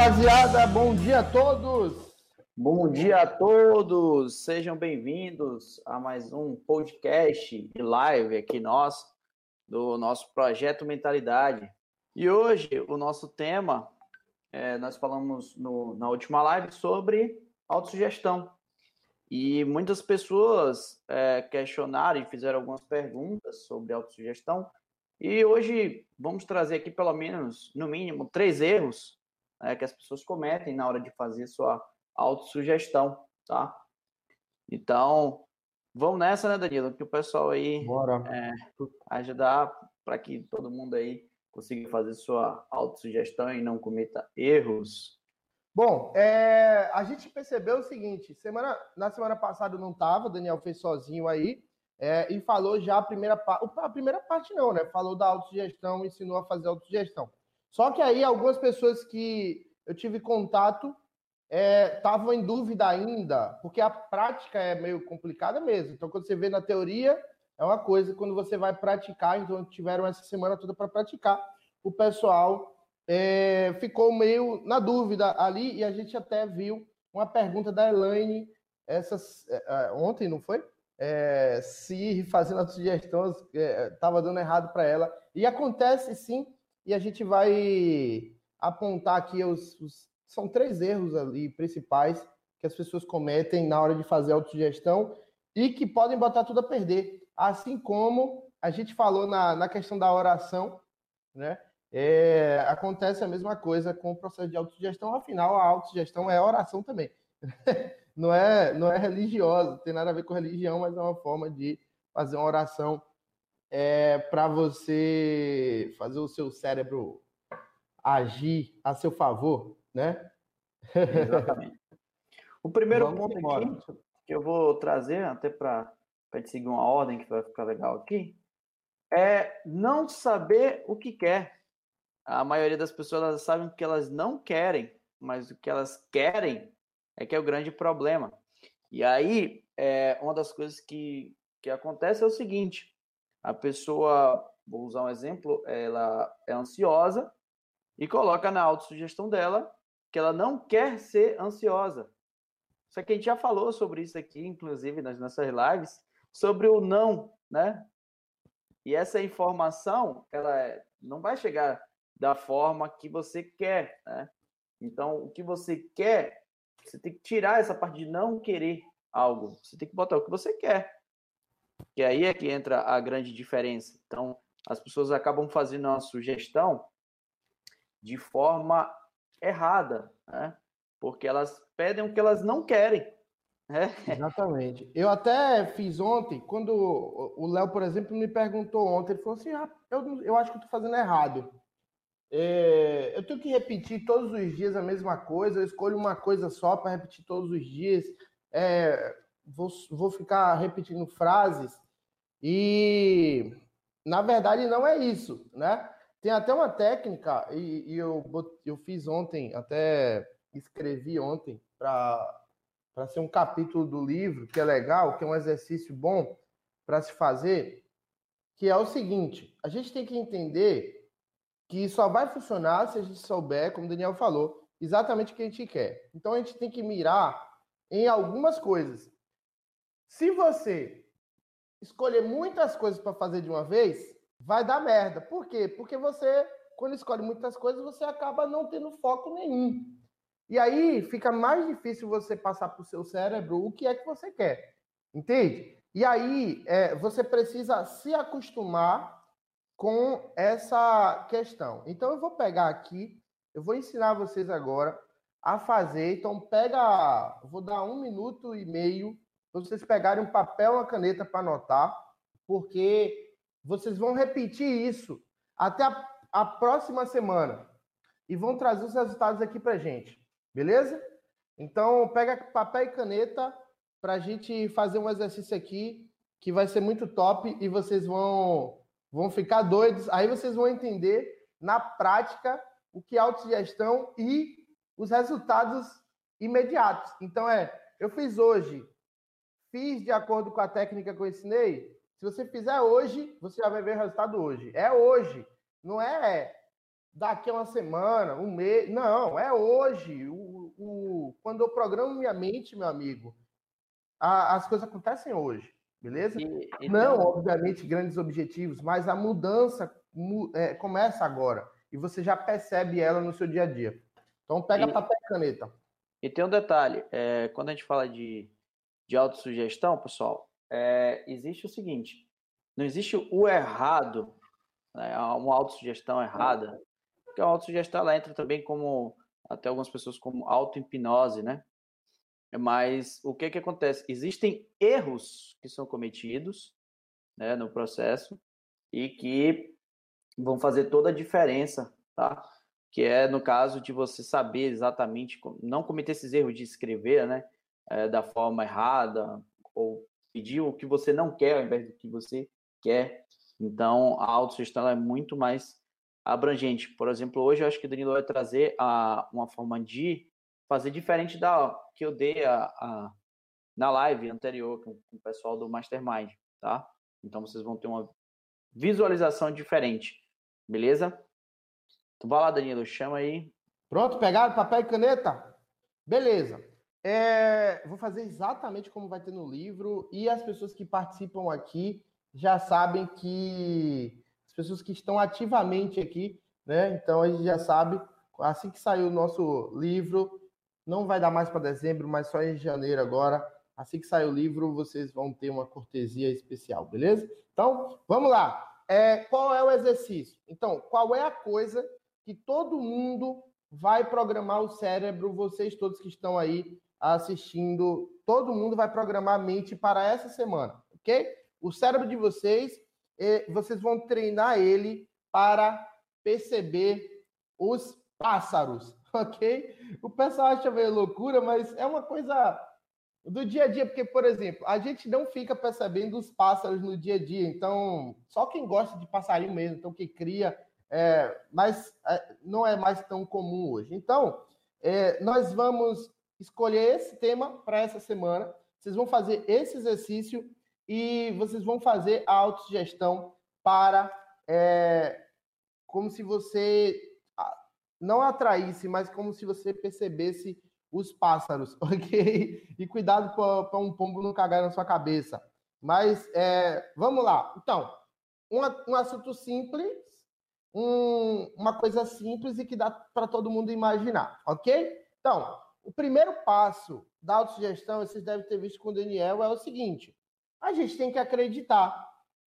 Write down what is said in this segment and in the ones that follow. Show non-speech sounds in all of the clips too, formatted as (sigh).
rapaziada, bom dia a todos. Bom dia a todos, sejam bem-vindos a mais um podcast e live aqui nós do nosso projeto Mentalidade. E hoje o nosso tema, é, nós falamos no, na última live sobre autossugestão. E muitas pessoas é, questionaram e fizeram algumas perguntas sobre autossugestão. E hoje vamos trazer aqui pelo menos, no mínimo, três erros é, que as pessoas cometem na hora de fazer sua autossugestão, tá? Então, vamos nessa, né, Danilo? Que o pessoal aí é, ajudar para que todo mundo aí consiga fazer sua autossugestão e não cometa erros. Bom, é, a gente percebeu o seguinte: semana, na semana passada não estava, o Daniel fez sozinho aí, é, e falou já a primeira parte. A primeira parte não, né? Falou da autossugestão, ensinou a fazer autossugestão. Só que aí algumas pessoas que eu tive contato estavam é, em dúvida ainda, porque a prática é meio complicada mesmo. Então, quando você vê na teoria, é uma coisa, quando você vai praticar, então tiveram essa semana toda para praticar, o pessoal é, ficou meio na dúvida ali, e a gente até viu uma pergunta da Elaine essas, é, é ontem, não foi? É, se fazendo a sugestão estava é, dando errado para ela. E acontece sim, e a gente vai apontar aqui os, os, São três erros ali principais que as pessoas cometem na hora de fazer autossugestão e que podem botar tudo a perder. Assim como a gente falou na, na questão da oração, né? É, acontece a mesma coisa com o processo de autossugestão, afinal, a autossugestão é oração também. (laughs) não é, não é religiosa, tem nada a ver com religião, mas é uma forma de fazer uma oração é, para você fazer o seu cérebro agir a seu favor, né? Exatamente. O primeiro Vamos ponto embora. aqui que eu vou trazer, até para gente seguir uma ordem que vai ficar legal aqui, é não saber o que quer. A maioria das pessoas elas sabem o que elas não querem, mas o que elas querem é que é o grande problema. E aí, é, uma das coisas que, que acontece é o seguinte: a pessoa, vou usar um exemplo, ela é ansiosa e coloca na autossugestão dela que ela não quer ser ansiosa. Só que a gente já falou sobre isso aqui, inclusive nas nossas lives, sobre o não, né? E essa informação, ela é, não vai chegar da forma que você quer, né? Então, o que você quer, você tem que tirar essa parte de não querer algo. Você tem que botar o que você quer. Que aí é que entra a grande diferença. Então, as pessoas acabam fazendo uma sugestão de forma errada, né? Porque elas pedem o que elas não querem. Né? Exatamente. Eu até fiz ontem, quando o Léo, por exemplo, me perguntou ontem, ele falou assim: ah, eu, eu acho que estou fazendo errado. É, eu tenho que repetir todos os dias a mesma coisa, eu escolho uma coisa só para repetir todos os dias. É, vou, vou ficar repetindo frases e na verdade não é isso, né? Tem até uma técnica, e, e eu, eu fiz ontem, até escrevi ontem para ser um capítulo do livro, que é legal, que é um exercício bom para se fazer, que é o seguinte: a gente tem que entender que só vai funcionar se a gente souber, como o Daniel falou, exatamente o que a gente quer. Então a gente tem que mirar em algumas coisas. Se você escolher muitas coisas para fazer de uma vez, vai dar merda. Por quê? Porque você, quando escolhe muitas coisas, você acaba não tendo foco nenhum. E aí fica mais difícil você passar para o seu cérebro o que é que você quer. Entende? E aí é, você precisa se acostumar com essa questão. Então eu vou pegar aqui, eu vou ensinar vocês agora a fazer. Então pega, vou dar um minuto e meio vocês pegarem um papel e uma caneta para anotar, porque vocês vão repetir isso até a, a próxima semana e vão trazer os resultados aqui para gente, beleza? Então, pega papel e caneta para a gente fazer um exercício aqui que vai ser muito top e vocês vão, vão ficar doidos. Aí vocês vão entender na prática o que é autogestão e os resultados imediatos. Então, é, eu fiz hoje Fiz de acordo com a técnica que eu ensinei. Se você fizer hoje, você já vai ver o resultado hoje. É hoje. Não é daqui a uma semana, um mês. Não, é hoje. O, o, quando eu programo minha mente, meu amigo, a, as coisas acontecem hoje, beleza? E, e Não, obviamente, grandes objetivos, mas a mudança é, começa agora. E você já percebe ela no seu dia a dia. Então, pega e, papel e caneta. E tem um detalhe: é, quando a gente fala de, de autossugestão, pessoal, é, existe o seguinte: não existe o errado, né, uma autossugestão errada, porque a autossugestão ela entra também como, até algumas pessoas, como auto-hipnose, né? Mas o que que acontece? Existem erros que são cometidos né, no processo e que vão fazer toda a diferença, tá? Que é no caso de você saber exatamente, não cometer esses erros de escrever, né? É, da forma errada, ou pedir o que você não quer ao invés do que você quer. Então, a autossugestão é muito mais abrangente. Por exemplo, hoje eu acho que o Danilo vai trazer a, uma forma de fazer diferente da que eu dei a, a na live anterior com, com, o pessoal do Mastermind, tá? Então vocês vão ter uma visualização diferente, beleza? Então vai lá, Danilo, chama aí. Pronto, pegaram papel e caneta? Beleza. É, vou fazer exatamente como vai ter no livro e as pessoas que participam aqui já sabem que as pessoas que estão ativamente aqui, né? Então a gente já sabe, assim que sair o nosso livro, não vai dar mais para dezembro, mas só em janeiro agora. Assim que sair o livro, vocês vão ter uma cortesia especial, beleza? Então, vamos lá. É, qual é o exercício? Então, qual é a coisa que todo mundo vai programar o cérebro, vocês todos que estão aí assistindo, todo mundo vai programar a mente para essa semana, ok? O cérebro de vocês, vocês vão treinar ele para perceber os pássaros, (laughs) ok? O pessoal acha meio loucura, mas é uma coisa do dia a dia, porque, por exemplo, a gente não fica percebendo os pássaros no dia a dia, então, só quem gosta de passarinho mesmo, então, que cria, é, mas é, não é mais tão comum hoje. Então, é, nós vamos escolher esse tema para essa semana. Vocês vão fazer esse exercício e vocês vão fazer a autossugestão para é, como se você não atraísse, mas como se você percebesse os pássaros, (laughs) ok? E cuidado para um pombo não cagar na sua cabeça. Mas é, vamos lá. Então, um, um assunto simples, um, uma coisa simples e que dá para todo mundo imaginar, ok? Então, o primeiro passo da autossugestão, vocês devem ter visto com o Daniel, é o seguinte: a gente tem que acreditar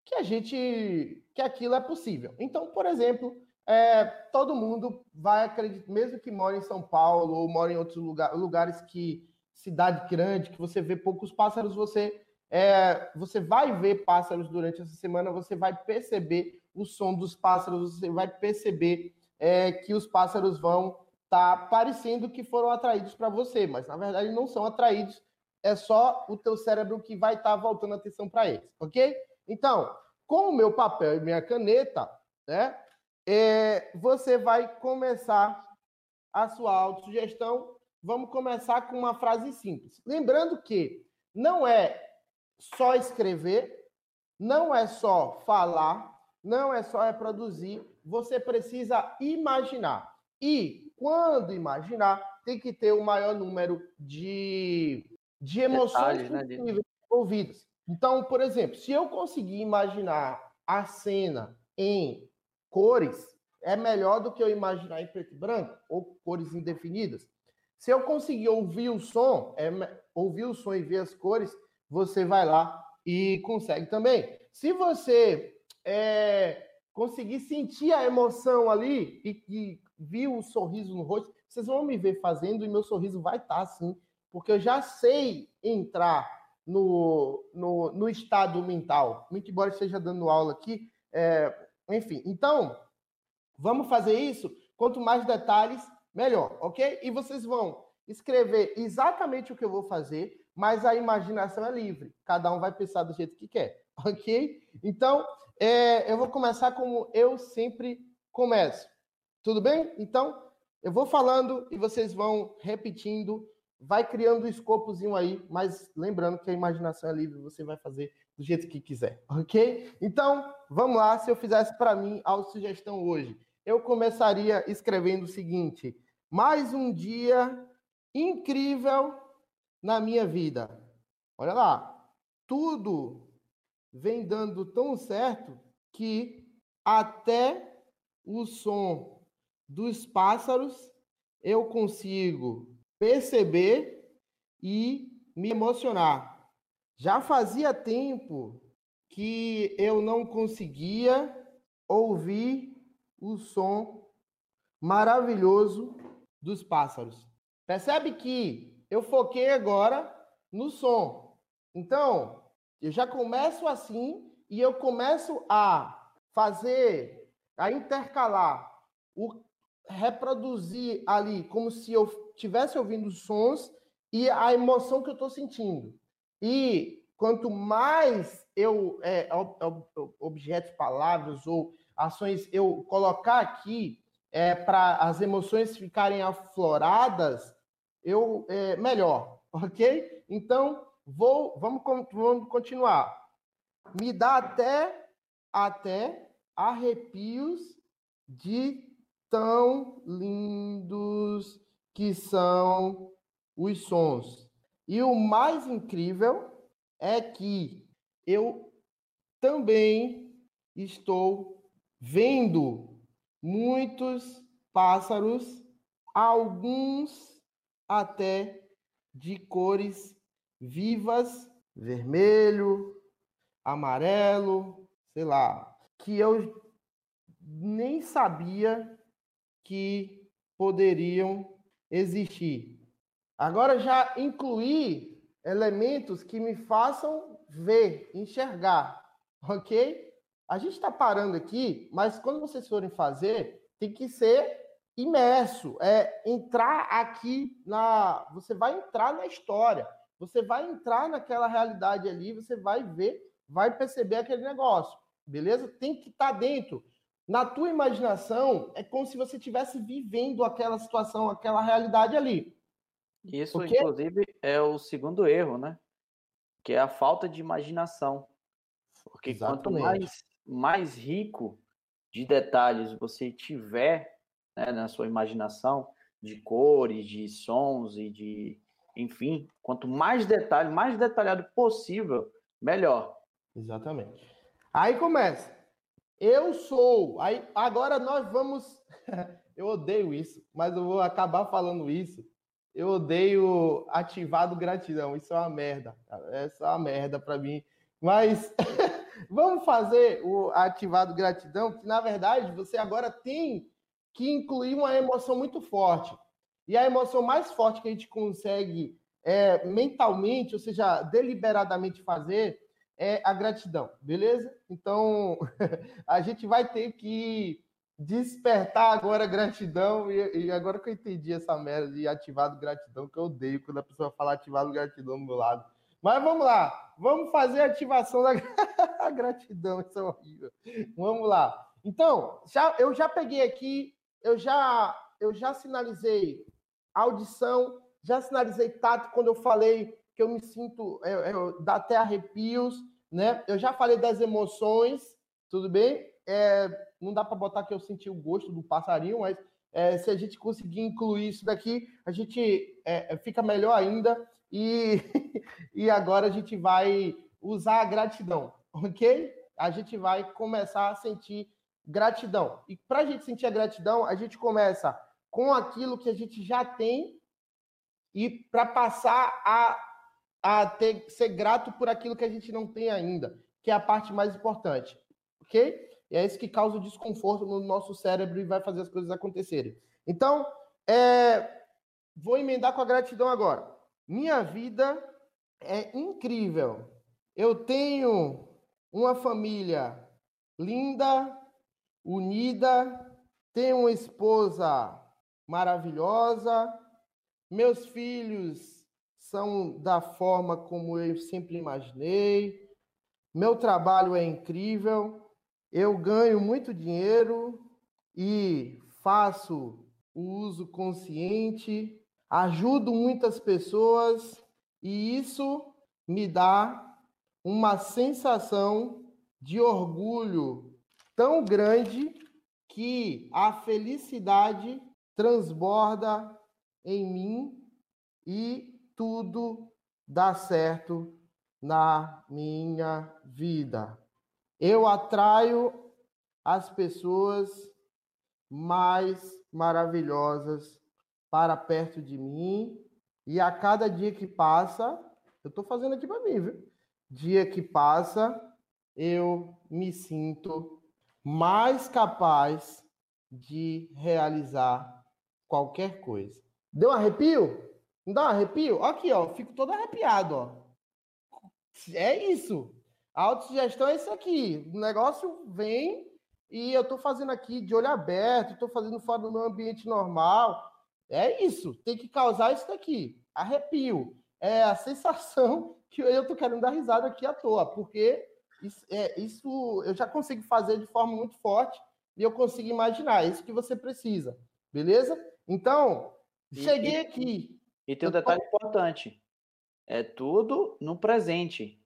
que a gente que aquilo é possível. Então, por exemplo, é, todo mundo vai acreditar, mesmo que mora em São Paulo ou mora em outros lugar, lugares que cidade grande, que você vê poucos pássaros, você é, você vai ver pássaros durante essa semana, você vai perceber o som dos pássaros, você vai perceber é, que os pássaros vão tá parecendo que foram atraídos para você, mas na verdade não são atraídos, é só o teu cérebro que vai estar tá voltando a atenção para eles, ok? Então, com o meu papel e minha caneta, né, é, você vai começar a sua autossugestão. Vamos começar com uma frase simples. Lembrando que não é só escrever, não é só falar, não é só reproduzir, você precisa imaginar. E quando imaginar, tem que ter o maior número de, de emoções Detalhes, né, envolvidas. Então, por exemplo, se eu conseguir imaginar a cena em cores, é melhor do que eu imaginar em preto e branco ou cores indefinidas. Se eu conseguir ouvir o som, é, ouvir o som e ver as cores, você vai lá e consegue também. Se você é, conseguir sentir a emoção ali e, e viu o sorriso no rosto, vocês vão me ver fazendo e meu sorriso vai estar tá assim, porque eu já sei entrar no, no, no estado mental, muito embora esteja dando aula aqui, é, enfim. Então, vamos fazer isso. Quanto mais detalhes, melhor, ok? E vocês vão escrever exatamente o que eu vou fazer, mas a imaginação é livre. Cada um vai pensar do jeito que quer, (laughs) ok? Então, é, eu vou começar como eu sempre começo. Tudo bem? Então, eu vou falando e vocês vão repetindo, vai criando um escopozinho aí, mas lembrando que a imaginação é livre, você vai fazer do jeito que quiser, ok? Então, vamos lá, se eu fizesse para mim a sugestão hoje. eu começaria escrevendo o seguinte: mais um dia incrível na minha vida. Olha lá, tudo vem dando tão certo que até o som dos pássaros eu consigo perceber e me emocionar. Já fazia tempo que eu não conseguia ouvir o som maravilhoso dos pássaros. Percebe que eu foquei agora no som. Então, eu já começo assim e eu começo a fazer, a intercalar, o, reproduzir ali como se eu estivesse ouvindo sons e a emoção que eu estou sentindo. E quanto mais eu, é, objetos, palavras ou ações eu colocar aqui é, para as emoções ficarem afloradas, eu é, melhor, (laughs) ok? Então vou, vamos, vamos continuar. Me dá até até arrepios de tão lindos que são os sons. E o mais incrível é que eu também estou vendo muitos pássaros, alguns até de cores vivas, vermelho, amarelo, sei lá, que eu nem sabia que poderiam existir. Agora já incluí elementos que me façam ver, enxergar, ok? A gente está parando aqui, mas quando vocês forem fazer, tem que ser imerso, é entrar aqui na, você vai entrar na história, você vai entrar naquela realidade ali, você vai ver, vai perceber aquele negócio, beleza? Tem que estar tá dentro. Na tua imaginação, é como se você estivesse vivendo aquela situação, aquela realidade ali. Isso, Porque... inclusive, é o segundo erro, né? Que é a falta de imaginação. Porque Exatamente. quanto mais, mais rico de detalhes você tiver né, na sua imaginação, de cores, de sons e de. Enfim, quanto mais detalhe, mais detalhado possível, melhor. Exatamente. Aí começa. Eu sou. Aí agora nós vamos. (laughs) eu odeio isso, mas eu vou acabar falando isso eu odeio ativado gratidão. Isso é uma merda. Essa é uma merda para mim. Mas (laughs) vamos fazer o ativado gratidão, que na verdade você agora tem que incluir uma emoção muito forte. E a emoção mais forte que a gente consegue é, mentalmente, ou seja, deliberadamente fazer, é a gratidão, beleza? Então, (laughs) a gente vai ter que despertar agora gratidão. E, e, agora que eu entendi essa merda de ativado gratidão, que eu odeio quando a pessoa fala ativado gratidão do meu lado. Mas vamos lá, vamos fazer a ativação da (laughs) gratidão, isso é horrível. Vamos lá. Então, já, eu já peguei aqui, eu já, eu já sinalizei audição, já sinalizei tato quando eu falei que eu me sinto, eu, eu, dá até arrepios, né? Eu já falei das emoções, tudo bem? É, não dá para botar que eu senti o gosto do passarinho, mas é, se a gente conseguir incluir isso daqui, a gente é, é fica melhor ainda. E, (laughs) e agora a gente vai usar a gratidão, ok? A gente vai começar a sentir gratidão. E para a gente sentir a gratidão, a gente começa com aquilo que a gente já tem e para passar a, a ter, ser grato por aquilo que a gente não tem ainda, que é a parte mais importante, ok? E é isso que causa o desconforto no nosso cérebro e vai fazer as coisas acontecerem. Então, é, vou emendar com a gratidão agora. Minha vida é incrível. Eu tenho uma família linda, unida, tenho uma esposa maravilhosa, meus filhos são da forma como eu sempre imaginei, meu trabalho é incrível, eu ganho muito dinheiro e faço o uso consciente, ajudo muitas pessoas e isso me dá uma sensação de orgulho tão grande que a felicidade transborda em mim e tudo dá certo na minha vida. Eu atraio as pessoas mais maravilhosas para perto de mim e a cada dia que passa, eu estou fazendo aqui para mim, viu? Dia que passa, eu me sinto mais capaz de realizar qualquer coisa. Deu um arrepio? Não dá um arrepio? Aqui, ó, fico todo arrepiado, ó. É isso. A autossugestão é isso aqui. O negócio vem e eu estou fazendo aqui de olho aberto, estou fazendo fora do meu ambiente normal. É isso. Tem que causar isso daqui. Arrepio. É a sensação (laughs) que eu estou querendo dar risada aqui à toa, porque isso, é, isso eu já consigo fazer de forma muito forte e eu consigo imaginar. É isso que você precisa. Beleza? Então, cheguei aqui. E tem um detalhe tô... importante. É tudo no presente.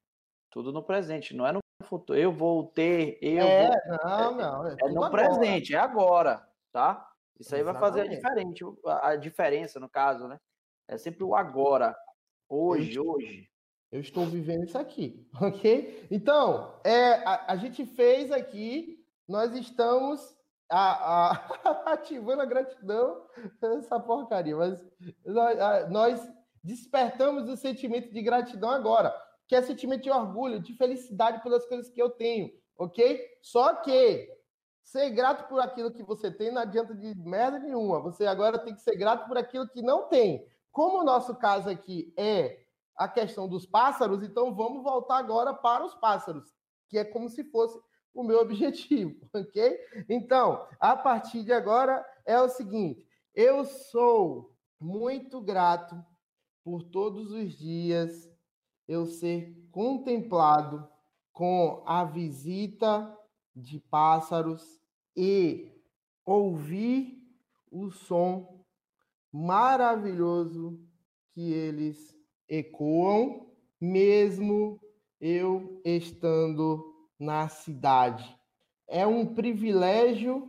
Tudo no presente, não é no futuro. Eu vou ter, eu é, vou... Não, não. É, é no agora. presente, é agora, tá? Isso aí Exatamente. vai fazer a, diferente, a diferença, no caso, né? É sempre o agora. Hoje, eu, hoje. Eu estou vivendo isso aqui, (laughs) ok? Então, é, a, a gente fez aqui, nós estamos a, a, (laughs) ativando a gratidão, essa porcaria, mas nós, nós despertamos o sentimento de gratidão agora, que é sentimento de orgulho, de felicidade pelas coisas que eu tenho, ok? Só que ser grato por aquilo que você tem não adianta de merda nenhuma. Você agora tem que ser grato por aquilo que não tem. Como o nosso caso aqui é a questão dos pássaros, então vamos voltar agora para os pássaros, que é como se fosse o meu objetivo, (laughs) ok? Então, a partir de agora é o seguinte: eu sou muito grato por todos os dias eu ser contemplado com a visita de pássaros e ouvir o som maravilhoso que eles ecoam, mesmo eu estando na cidade. É um privilégio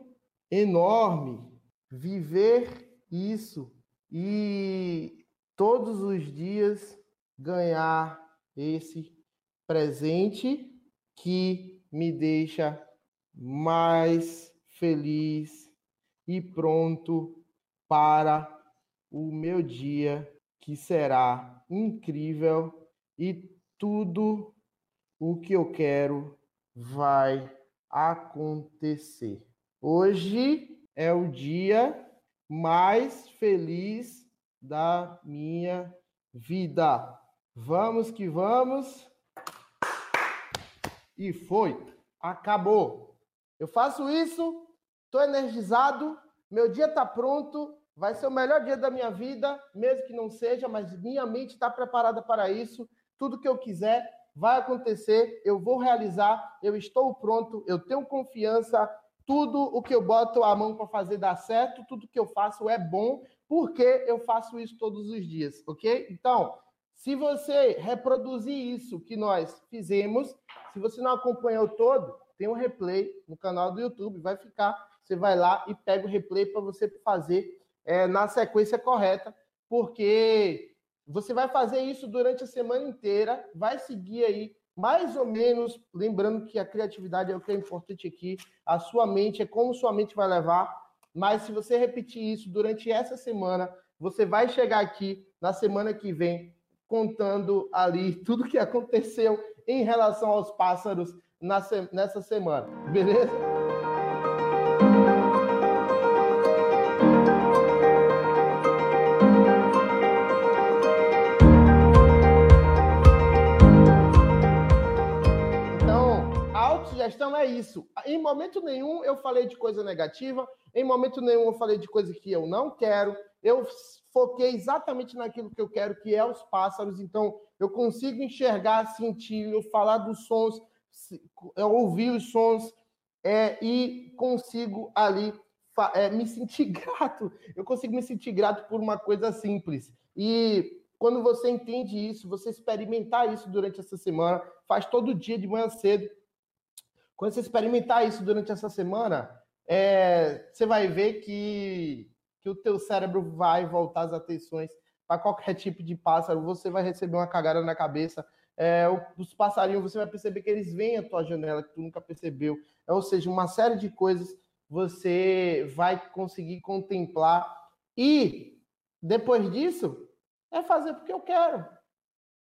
enorme viver isso e todos os dias ganhar esse presente que me deixa mais feliz e pronto para o meu dia que será incrível e tudo o que eu quero vai acontecer. Hoje é o dia mais feliz da minha vida. Vamos que vamos. E foi. Acabou. Eu faço isso, estou energizado, meu dia está pronto, vai ser o melhor dia da minha vida, mesmo que não seja, mas minha mente está preparada para isso. Tudo que eu quiser vai acontecer, eu vou realizar, eu estou pronto, eu tenho confiança, tudo o que eu boto a mão para fazer dar certo, tudo que eu faço é bom, porque eu faço isso todos os dias, ok? Então, se você reproduzir isso que nós fizemos, se você não acompanhou todo, tem um replay no canal do YouTube, vai ficar, você vai lá e pega o replay para você fazer é, na sequência correta, porque você vai fazer isso durante a semana inteira, vai seguir aí mais ou menos, lembrando que a criatividade é o que é importante aqui, a sua mente é como sua mente vai levar, mas se você repetir isso durante essa semana, você vai chegar aqui na semana que vem contando ali (laughs) tudo que aconteceu em relação aos pássaros nessa semana, beleza? Questão é isso. Em momento nenhum eu falei de coisa negativa, em momento nenhum eu falei de coisa que eu não quero. Eu foquei exatamente naquilo que eu quero, que é os pássaros. Então, eu consigo enxergar, sentir, eu falar dos sons, eu ouvir os sons é, e consigo ali é, me sentir (laughs) grato. Eu consigo me sentir grato por uma coisa simples. E quando você entende isso, você experimentar isso durante essa semana, faz todo dia de manhã cedo, quando você experimentar isso durante essa semana, é, você vai ver que, que o teu cérebro vai voltar as atenções para qualquer tipo de pássaro, você vai receber uma cagada na cabeça. É, os passarinhos, você vai perceber que eles vêm à tua janela, que tu nunca percebeu. É, ou seja, uma série de coisas você vai conseguir contemplar. E depois disso, é fazer porque eu quero.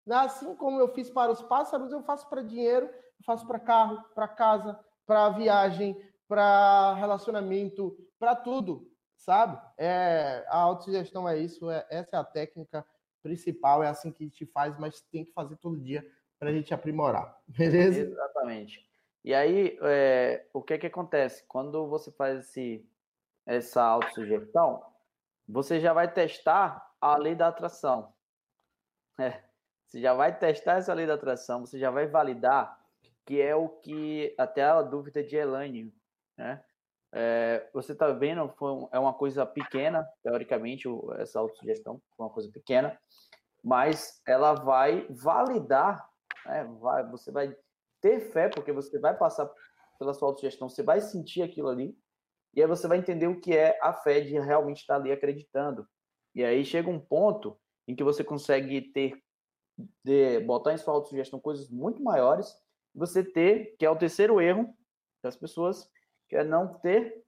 Assim como eu fiz para os pássaros, eu faço para dinheiro, faço para carro, para casa, para viagem, para relacionamento, para tudo sabe? É, a autossugestão é isso, é, essa é a técnica principal, é assim que a gente faz, mas tem que fazer todo dia para a gente aprimorar, (laughs) beleza? Exatamente. E aí, é, o que que acontece? Quando você faz esse, essa autossugestão, você já vai testar a lei da atração. É, você já vai testar essa lei da atração, você já vai validar, que é o que até a dúvida de Elaine, né? É, você está vendo, foi, é uma coisa pequena, teoricamente, essa autossugestão foi uma coisa pequena, mas ela vai validar, né, vai, você vai ter fé, porque você vai passar pela sua autossugestão, você vai sentir aquilo ali, e aí você vai entender o que é a fé de realmente estar ali acreditando. E aí chega um ponto em que você consegue ter, de, botar em sua autossugestão coisas muito maiores, você ter, que é o terceiro erro das pessoas, que é não ter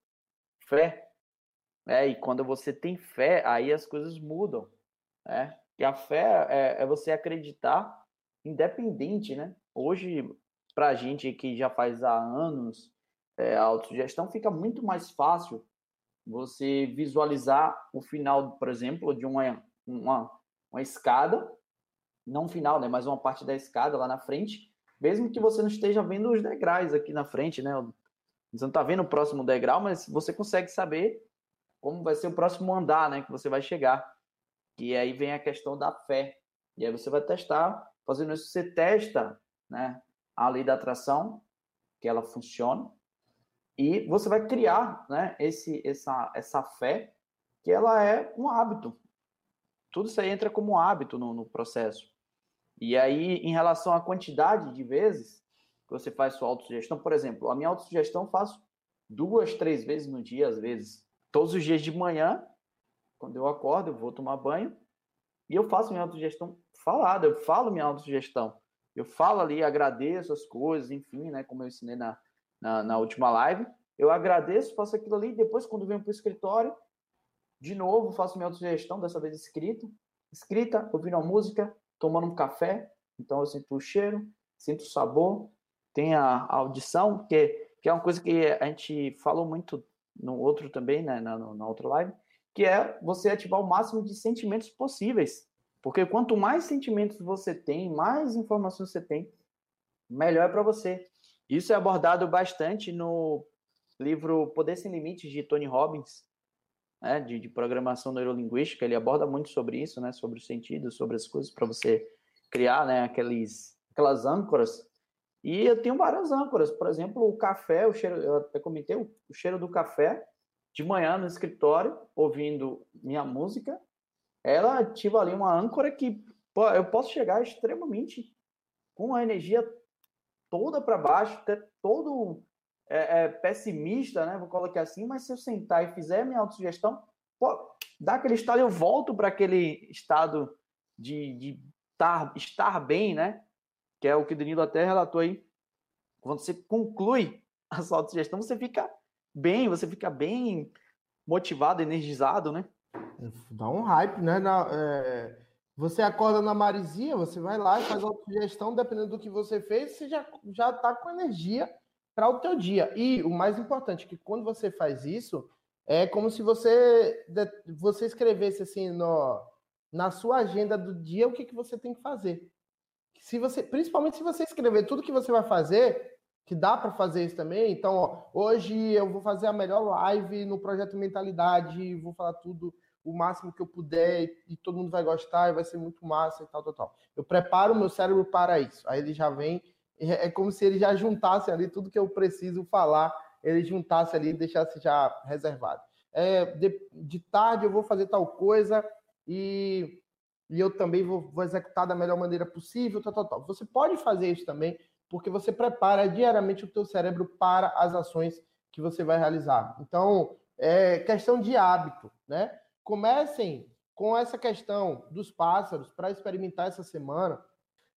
fé. É, e quando você tem fé, aí as coisas mudam. Né? E a fé é, é você acreditar independente, né? Hoje, para a gente que já faz há anos é, a autossugestão, fica muito mais fácil você visualizar o final, por exemplo, de uma, uma, uma escada, não final, né? Mas uma parte da escada lá na frente, mesmo que você não esteja vendo os degraus aqui na frente, né? Você não está vendo o próximo degrau, mas você consegue saber como vai ser o próximo andar, né? Que você vai chegar. E aí vem a questão da fé. E aí você vai testar, fazendo isso, você testa, né? A lei da atração, que ela funciona, e você vai criar, né? Esse, essa, essa fé, que ela é um hábito. Tudo isso aí entra como hábito no, no processo. E aí, em relação à quantidade de vezes, você faz sua autossugestão. Por exemplo, a minha autossugestão eu faço duas, três vezes no dia, às vezes. Todos os dias de manhã, quando eu acordo, eu vou tomar banho e eu faço minha autossugestão falada, eu falo minha autossugestão. Eu falo ali, agradeço as coisas, enfim, né? Como eu ensinei na, na, na última live. Eu agradeço, faço aquilo ali, depois, quando venho para o escritório, de novo, faço minha autossugestão, dessa vez escrito. Escrita, ouvindo a música, tomando um café. Então, eu sinto o cheiro, sinto o sabor, tem a, audição, que, que é uma coisa que a gente falou muito no outro também, né, na, na outra live, que é você ativar o máximo de sentimentos possíveis. Porque quanto mais sentimentos você tem, mais informações você tem, melhor é para você. Isso é abordado bastante no livro Poder Sem Limites, de Tony Robbins, né, de, de, programação neurolinguística. Ele aborda muito sobre isso, né, sobre os sentidos, sobre as coisas, para você criar né, aqueles, aquelas âncoras e eu tenho várias âncoras, por exemplo, o café, o cheiro, eu até comentei, o, cheiro do café de manhã no escritório, ouvindo minha música, ela ativa ali uma âncora que pô, eu posso chegar extremamente com a energia toda para baixo, até todo é, é, pessimista, né? Vou colocar assim, mas se eu sentar e fizer minha autossugestão, pô, dá aquele estado, eu volto para aquele estado de, de estar, estar bem, né? que é o que o Danilo até relatou aí. Quando você conclui a sua autossugestão, você fica bem, você fica bem motivado, energizado, né? Dá um hype, né? Na, é, você acorda na marizinha, você vai lá e faz a autossugestão, dependendo do que você fez, você já, já tá com energia para o teu dia. E o mais importante, que quando você faz isso, é como se você, você escrevesse assim no, na sua agenda do dia o que, que você tem que fazer se você, principalmente se você escrever tudo que você vai fazer, que dá para fazer isso também. Então, ó, hoje eu vou fazer a melhor live no projeto Mentalidade, vou falar tudo o máximo que eu puder e todo mundo vai gostar e vai ser muito massa e tal, tal, tal. Eu preparo o meu cérebro para isso. Aí ele já vem, é como se ele já juntasse ali tudo que eu preciso falar, ele juntasse ali e deixasse já reservado. É, de, de tarde eu vou fazer tal coisa e e eu também vou, vou, executar da melhor maneira possível, tal, tal, tal. Você pode fazer isso também, porque você prepara diariamente o teu cérebro para as ações que você vai realizar. Então, é questão de hábito, né? Comecem com essa questão dos pássaros para experimentar essa semana.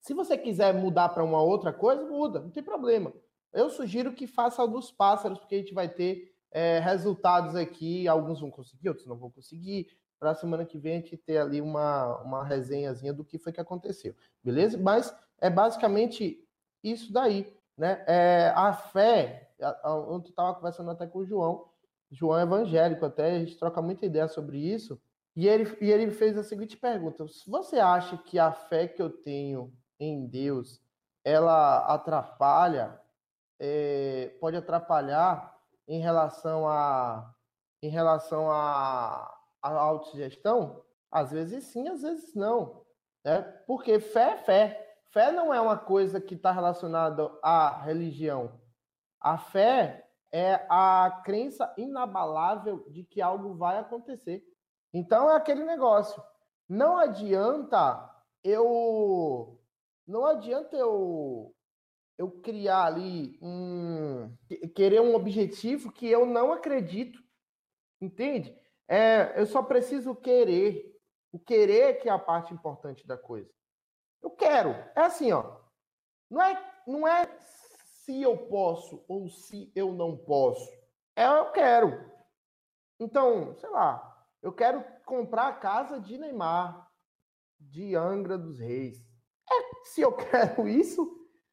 Se você quiser mudar para uma outra coisa, muda, não tem problema. Eu sugiro que faça dos pássaros, porque a gente vai ter é, resultados aqui. Alguns vão conseguir, outros não vão conseguir. Para a semana que vem a gente ter ali uma, uma resenhazinha do que foi que aconteceu, beleza? Mas é basicamente isso daí, né? É, a fé, ontem estava conversando até com o João, João é evangélico, até a gente troca muita ideia sobre isso. E ele, e ele fez a seguinte pergunta: você acha que a fé que eu tenho em Deus ela atrapalha, é, pode atrapalhar em relação a em relação a, a autossugestão? Às vezes sim, às vezes não. Né? Porque fé é fé. Fé não é uma coisa que está relacionada à religião. A fé é a crença inabalável de que algo vai acontecer. Então é aquele negócio. Não adianta eu não adianta eu eu criar ali um querer um objetivo que eu não acredito. Entende? É, eu só preciso querer. O querer que é a parte importante da coisa. Eu quero. É assim, ó. Não é, não é se eu posso ou se eu não posso. É eu quero. Então, sei lá, eu quero comprar a casa de Neymar, de Angra dos Reis. É, se eu (laughs) quero isso,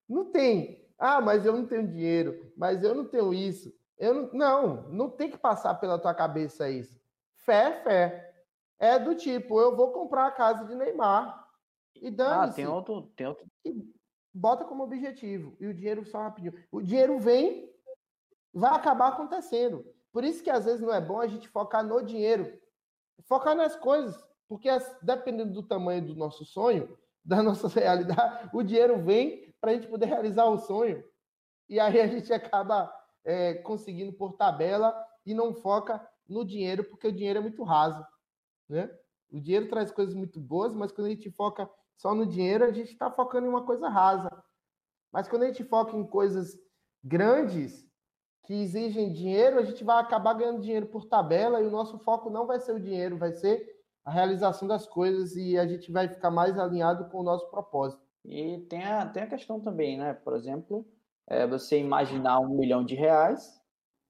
não tem. Ah, mas eu não tenho dinheiro, mas eu não tenho isso. Eu não, não, não tem que passar pela tua cabeça isso. Fé é fé. É do tipo, eu vou comprar a casa de Neymar. E dane Ah, tem outro, tem outro. E bota como objetivo. E o dinheiro só rapidinho. O dinheiro vem, vai acabar acontecendo. Por isso que às vezes não é bom a gente focar no dinheiro. Focar nas coisas, porque dependendo do tamanho do nosso sonho, da nossa realidade, o dinheiro vem para a gente poder realizar o sonho. E aí a gente acaba é, conseguindo por tabela e não foca no dinheiro, porque o dinheiro é muito raso. Né? O dinheiro traz coisas muito boas, mas quando a gente foca só no dinheiro, a gente está focando em uma coisa rasa. Mas quando a gente foca em coisas grandes, que exigem dinheiro, a gente vai acabar ganhando dinheiro por tabela e o nosso foco não vai ser o dinheiro, vai ser a realização das coisas e a gente vai ficar mais alinhado com o nosso propósito. E tem a, tem a questão também, né? Por exemplo, é você imaginar um milhão de reais,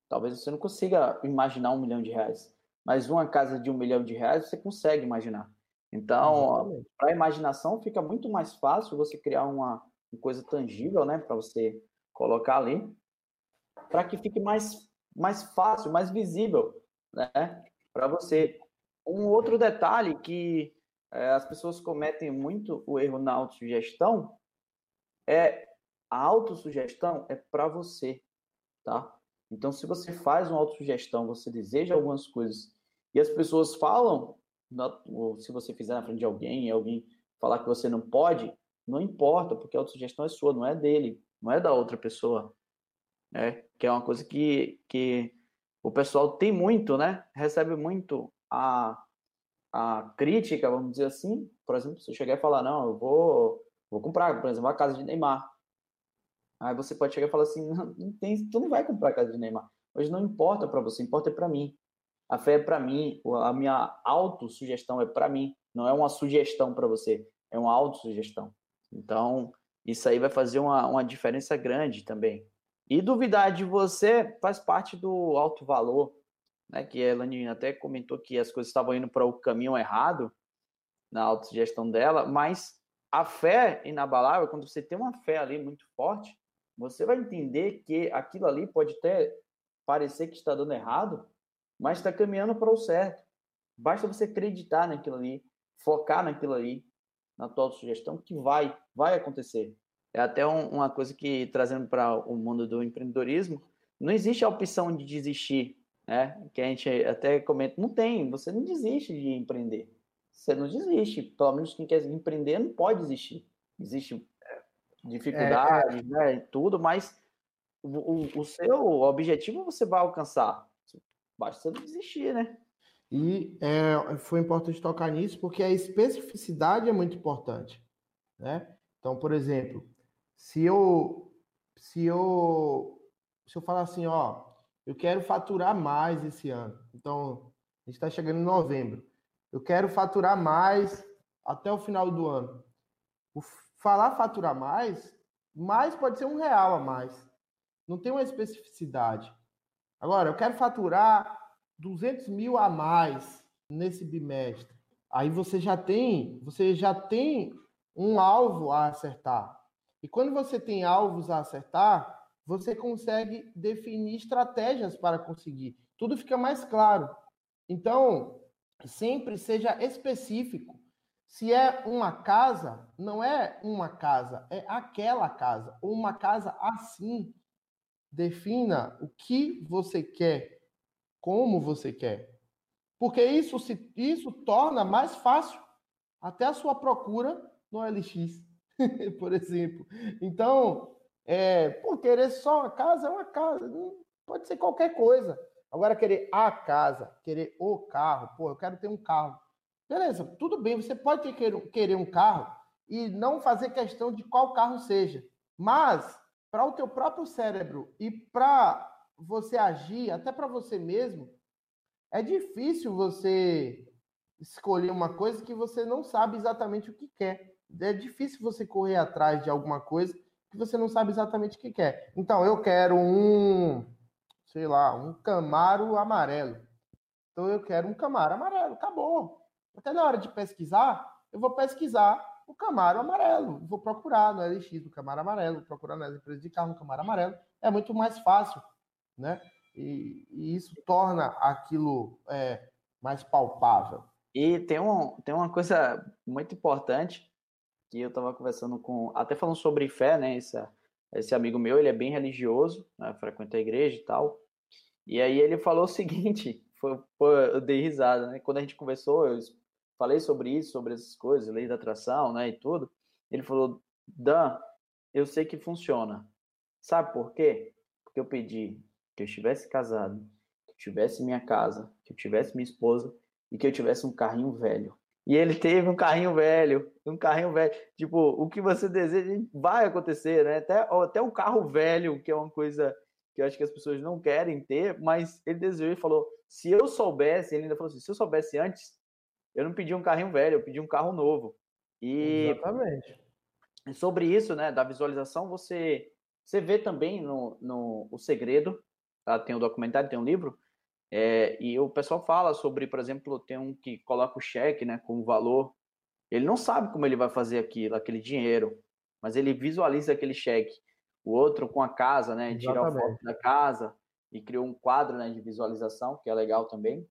talvez você não consiga imaginar um milhão de reais, mas uma casa de um milhão de reais você consegue imaginar. Então, para a imaginação fica muito mais fácil você criar uma, uma coisa tangível, né? Para você colocar ali para que fique mais, mais fácil, mais visível né, para você. Um outro detalhe que é, as pessoas cometem muito o erro na autossugestão é a autossugestão é para você, tá? Então, se você faz uma autossugestão, você deseja algumas coisas e as pessoas falam, se você fizer na frente de alguém e alguém falar que você não pode, não importa, porque a autossugestão é sua, não é dele, não é da outra pessoa né? Que é uma coisa que, que o pessoal tem muito, né? Recebe muito a, a crítica, vamos dizer assim. Por exemplo, se eu chegar e falar, não, eu vou, vou comprar, por exemplo, a casa de Neymar. Aí você pode chegar e falar assim, não, não tem, tu não vai comprar a casa de Neymar. Hoje não importa para você, importa é para mim. A fé é para mim, a minha autossugestão é para mim, não é uma sugestão para você, é uma autossugestão. Então, isso aí vai fazer uma, uma diferença grande também. E duvidar de você faz parte do alto valor, né? Que a Elane até comentou que as coisas estavam indo para o caminho errado na autogestão dela, mas a fé inabalável, quando você tem uma fé ali muito forte, você vai entender que aquilo ali pode até parecer que está dando errado, mas está caminhando para o certo. Basta você acreditar naquilo ali, focar naquilo ali, na tua autossugestão, que vai, vai acontecer. É até um, uma coisa que, trazendo para o mundo do empreendedorismo, não existe a opção de desistir, né? Que a gente até comenta, não tem, você não desiste de empreender. Você não desiste. Pelo menos quem quer empreender não pode desistir. Existe é, dificuldades, é, é. né? Tudo, mas o, o, o seu objetivo você vai alcançar. Basta você não desistir, né? E é, foi importante tocar nisso porque a especificidade é muito importante. Né? Então, por exemplo, se eu se eu se eu falar assim, ó, eu quero faturar mais esse ano. Então, a gente está chegando em novembro. Eu quero faturar mais até o final do ano. O falar faturar mais, mais pode ser um real a mais. Não tem uma especificidade. Agora, eu quero faturar 200 mil a mais nesse bimestre. Aí você já tem, você já tem um alvo a acertar. E quando você tem alvos a acertar, você consegue definir estratégias para conseguir. Tudo fica mais claro. Então, sempre seja específico. Se é uma casa, não é uma casa, é aquela casa, ou uma casa assim. Defina o que você quer, como você quer. Porque isso, se, isso torna mais fácil até a sua procura no LX, (laughs) por exemplo. Então, é, por querer só uma casa, é uma casa. Pode ser qualquer coisa. Agora, querer a casa, querer o carro, pô, eu quero ter um carro. Beleza, tudo bem, você pode querer um carro e não fazer questão de qual carro seja. Mas, para o teu próprio cérebro e para você agir, até para você mesmo, é difícil você escolher uma coisa que você não sabe exatamente o que quer. É difícil você correr atrás de alguma coisa que você não sabe exatamente o que quer. Então, eu quero um, sei lá, um Camaro amarelo. Então, eu quero um Camaro amarelo. Acabou. Até na hora de pesquisar, eu vou pesquisar o Camaro amarelo. Vou procurar no LX do Camaro amarelo, vou procurar nas empresas de carro um Camaro amarelo. É muito mais fácil, né? E, e isso torna aquilo é, mais palpável. E tem, um, tem uma coisa muito importante que eu estava conversando com, até falando sobre fé, né? Esse, esse amigo meu, ele é bem religioso, né, frequenta a igreja e tal. E aí ele falou o (laughs) seguinte, foi, foi, eu dei risada, né? Quando a gente conversou, eu falei sobre isso, sobre essas coisas, lei da atração, né, e tudo. Ele falou, Dan, eu sei que funciona. Sabe por quê? Porque eu pedi que eu estivesse casado, que eu tivesse minha casa, que eu tivesse minha esposa e que eu tivesse um carrinho velho. E ele teve um carrinho velho, um carrinho velho. Tipo, o que você deseja vai acontecer, né? Até, até um carro velho, que é uma coisa que eu acho que as pessoas não querem ter, mas ele desejou e falou: se eu soubesse, ele ainda falou assim: se eu soubesse antes, eu não pedi um carrinho velho, eu pedi um carro novo. E Exatamente. sobre isso, né, da visualização, você, você vê também no, no O Segredo, tá? tem um documentário, tem um livro, é, e o pessoal fala sobre, por exemplo, tem um que coloca o cheque né, com o valor. Ele não sabe como ele vai fazer aquilo, aquele dinheiro, mas ele visualiza aquele cheque. O outro com a casa, né? Tira a foto da casa e criou um quadro né, de visualização, que é legal também.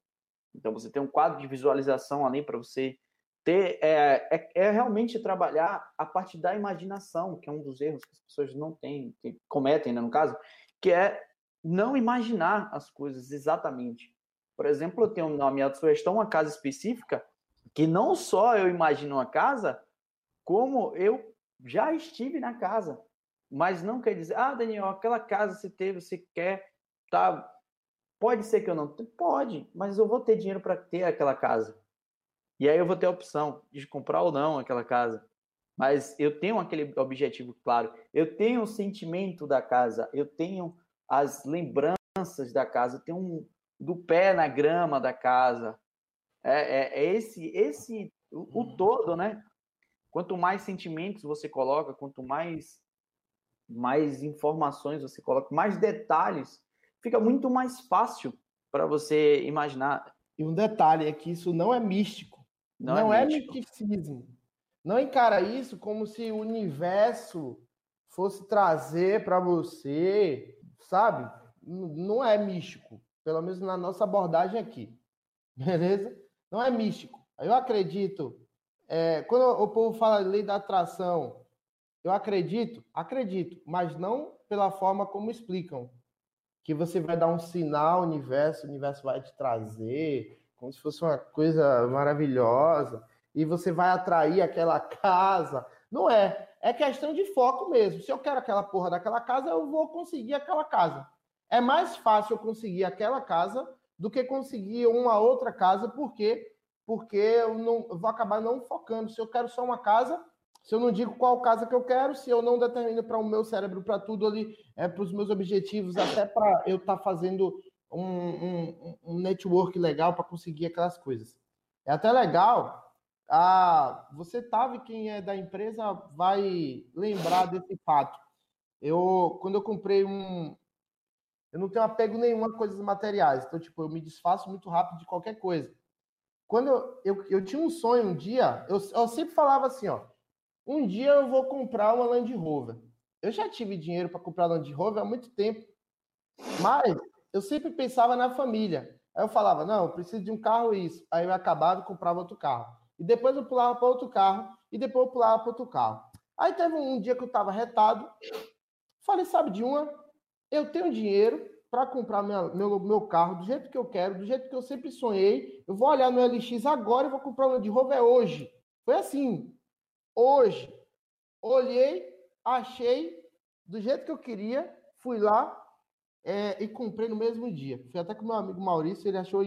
Então você tem um quadro de visualização ali para você ter. É, é, é, realmente trabalhar a parte da imaginação, que é um dos erros que as pessoas não têm, que cometem, né, no caso, que é não imaginar as coisas exatamente. Por exemplo, eu tenho na minha sugestão uma casa específica que não só eu imagino uma casa, como eu já estive na casa. Mas não quer dizer, ah, Daniel, aquela casa você teve, você quer, tá? Pode ser que eu não, pode, mas eu vou ter dinheiro para ter aquela casa. E aí eu vou ter a opção de comprar ou não aquela casa. Mas eu tenho aquele objetivo claro. Eu tenho o sentimento da casa. Eu tenho as lembranças da casa, tem um do pé na grama da casa. É, é, é esse, esse o, o, uhum. todo, né? Quanto mais sentimentos você coloca, quanto mais mais informações você coloca, mais detalhes, fica muito mais fácil para você imaginar. E um detalhe é que isso não é místico, não, é não é, é misticismo. Não encara isso como se o universo fosse trazer para você sabe? Não é místico, pelo menos na nossa abordagem aqui, (laughs) beleza? Não é místico. Eu acredito, é, quando o povo fala lei da atração, eu acredito, acredito, mas não pela forma como explicam. Que você vai dar um sinal ao universo, o universo vai te trazer, como se fosse uma coisa maravilhosa, e você vai atrair aquela (laughs) casa. Não é. É questão de foco mesmo. Se eu quero aquela porra daquela casa, eu vou conseguir aquela casa. É mais fácil eu conseguir aquela casa do que conseguir uma outra casa, porque porque eu, não, eu vou acabar não focando. Se eu quero só uma casa, Se eu não digo qual casa que eu quero, se eu não determino para o meu cérebro, para tudo ali, é para os meus objetivos, até para eu estar tá fazendo um, um, um, network legal para conseguir aquelas coisas. É até legal. Ah, você sabe quem é da empresa vai lembrar desse fato. Eu, quando eu comprei um, eu não tenho apego nenhum a coisas materiais. Então, tipo, eu me desfaço muito rápido de qualquer coisa. Quando eu, eu, eu tinha um sonho um dia, eu, eu sempre falava assim, ó, um dia eu vou comprar uma Land Rover. Eu já tive dinheiro para comprar Land Rover há muito tempo, mas eu sempre pensava na família. Aí eu falava, não, eu preciso de um carro isso. Aí eu acabava e comprava outro carro. E depois eu pulava para outro carro, e depois eu pulava para outro carro. Aí teve um dia que eu estava retado, falei, sabe de uma? Eu tenho dinheiro para comprar minha, meu, meu carro do jeito que eu quero, do jeito que eu sempre sonhei. Eu vou olhar no LX agora e vou comprar o Land Rover hoje. Foi assim. Hoje. Olhei, achei do jeito que eu queria, fui lá é, e comprei no mesmo dia. Fui até com meu amigo Maurício, ele achou.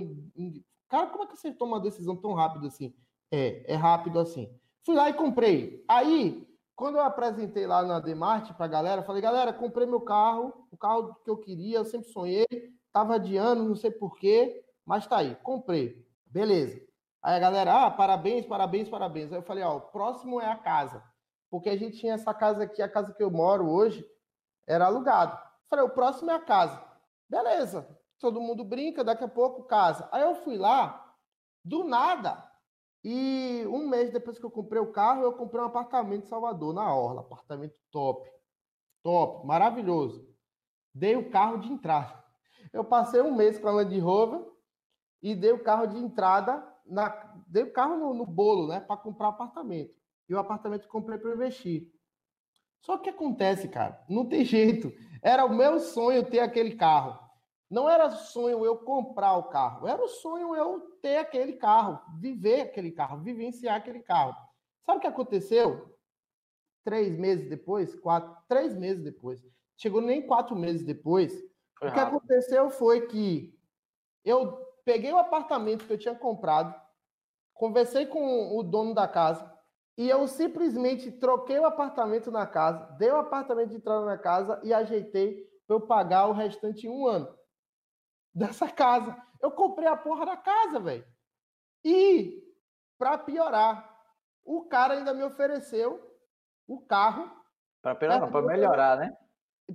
Cara, como é que você toma uma decisão tão rápido assim? É, é rápido assim. Fui lá e comprei. Aí, quando eu apresentei lá na Demarte para a galera, falei, galera, comprei meu carro, o carro que eu queria, eu sempre sonhei, estava adiando, não sei porquê, mas tá aí, comprei. Beleza. Aí a galera, ah, parabéns, parabéns, parabéns. Aí eu falei, ó, o próximo é a casa. Porque a gente tinha essa casa aqui, a casa que eu moro hoje, era alugado. Falei, o próximo é a casa. Beleza. Todo mundo brinca, daqui a pouco casa. Aí eu fui lá, do nada, e um mês depois que eu comprei o carro, eu comprei um apartamento em Salvador, na Orla. Apartamento top. Top, maravilhoso. Dei o carro de entrada. Eu passei um mês com a Land Rover e dei o carro de entrada, na, dei o carro no, no bolo, né, para comprar apartamento. E o apartamento comprei para investir. Só que acontece, cara, não tem (laughs) jeito. Era o meu sonho ter aquele carro. Não era sonho eu comprar o carro, era o sonho eu ter aquele carro, viver aquele carro, vivenciar aquele carro. Sabe o que aconteceu? Três meses depois, quatro, três meses depois, chegou nem quatro meses depois. Foi o que rápido. aconteceu foi que eu peguei o apartamento que eu tinha comprado, conversei com o dono da casa e eu simplesmente troquei o apartamento na casa, dei o apartamento de entrada na casa e ajeitei para eu pagar o restante em um ano dessa casa. Eu comprei a porra da casa, velho. E, para piorar, o cara ainda me ofereceu o carro. Para piorar, para melhorar, né?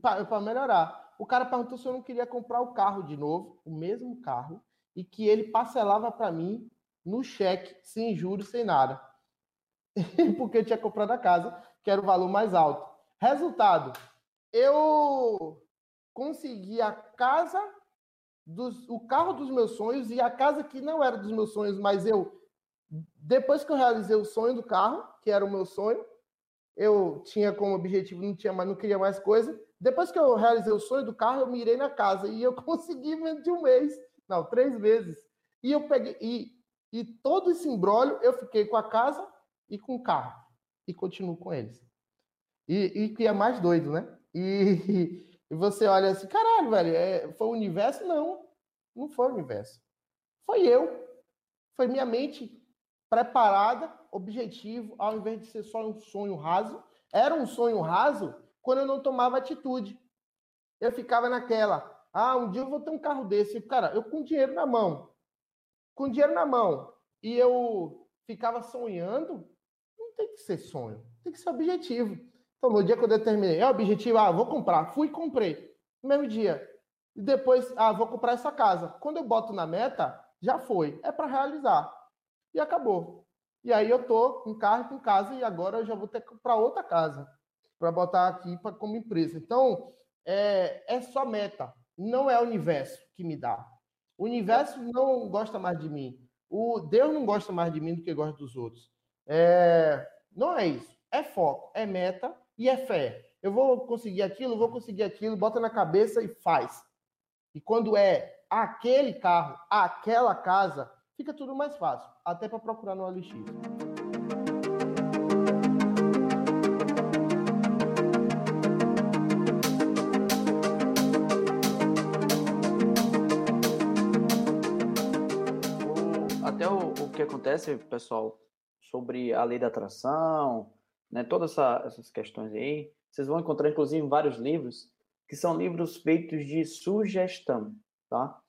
Para melhorar. O cara perguntou se eu não queria comprar o carro de novo, o mesmo carro, e que ele parcelava para mim no cheque, sem juros, sem nada. (laughs) Porque eu tinha comprado a casa, que era o valor mais alto. Resultado, eu consegui a casa dos, o carro dos meus sonhos e a casa que não era dos meus sonhos, mas eu, depois que eu realizei o sonho do carro, que era o meu sonho, eu tinha como objetivo, não tinha mais, não queria mais coisa. Depois que eu realizei o sonho do carro, eu mirei na casa e eu (laughs) consegui de um mês, não, três meses. E eu peguei, e, e todo esse embrólio eu fiquei com a casa e com o carro. E continuo com eles. E, e que é mais doido, né? E, e você olha assim, caralho, velho, é, foi o universo? Não, não foi o universo. Foi eu. Foi minha mente preparada, objetivo, ao invés de ser só um sonho raso. Era um sonho raso quando eu não tomava atitude. Eu ficava naquela, ah, um dia eu vou ter um carro desse. Cara, eu com dinheiro na mão. Com dinheiro na mão. E eu ficava sonhando. Não tem que ser sonho, tem que ser objetivo. Então, no dia que eu determinei, é o objetivo, ah, vou comprar. Fui e comprei. No mesmo dia. E depois, ah, vou comprar essa casa. Quando eu boto na meta, já foi. É para realizar. E acabou. E aí eu tô com carro com casa e agora eu já vou ter que comprar outra casa para botar aqui pra, como empresa. Então, é, é só meta. Não é o universo que me dá. O universo não gosta mais de mim. O Deus não gosta mais de mim do que gosta dos outros. É, não é isso. É foco, é meta e é fé. Eu vou conseguir aquilo, vou conseguir aquilo, bota na cabeça e faz. E quando é aquele carro, aquela casa, fica tudo mais fácil, até para procurar no LX. Até o, o que acontece, pessoal, sobre a lei da atração, né, todas essa, essas questões aí, vocês vão encontrar, inclusive, vários livros, que são livros feitos de sugestão, tá?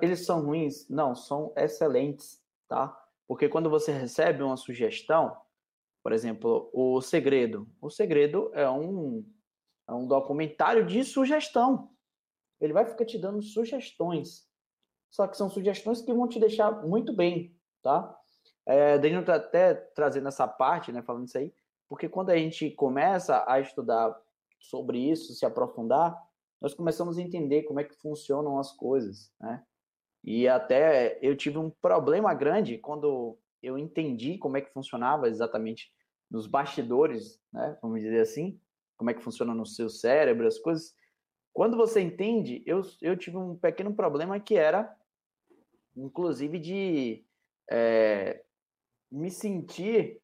Eles são ruins? Não, são excelentes, tá? Porque quando você recebe uma sugestão, por exemplo, o segredo. O segredo é um, é um documentário de sugestão. Ele vai ficar te dando sugestões. Só que são sugestões que vão te deixar muito bem, tá? É, Danilo está até trazendo essa parte, né, falando isso aí, porque quando a gente começa a estudar sobre isso, se aprofundar, nós começamos a entender como é que funcionam as coisas, né? E até eu tive um problema grande quando eu entendi como é que funcionava exatamente nos bastidores, né? Vamos dizer assim, como é que funciona no seu cérebro, as coisas. Quando você entende, eu, eu tive um pequeno problema que era, inclusive, de é, me sentir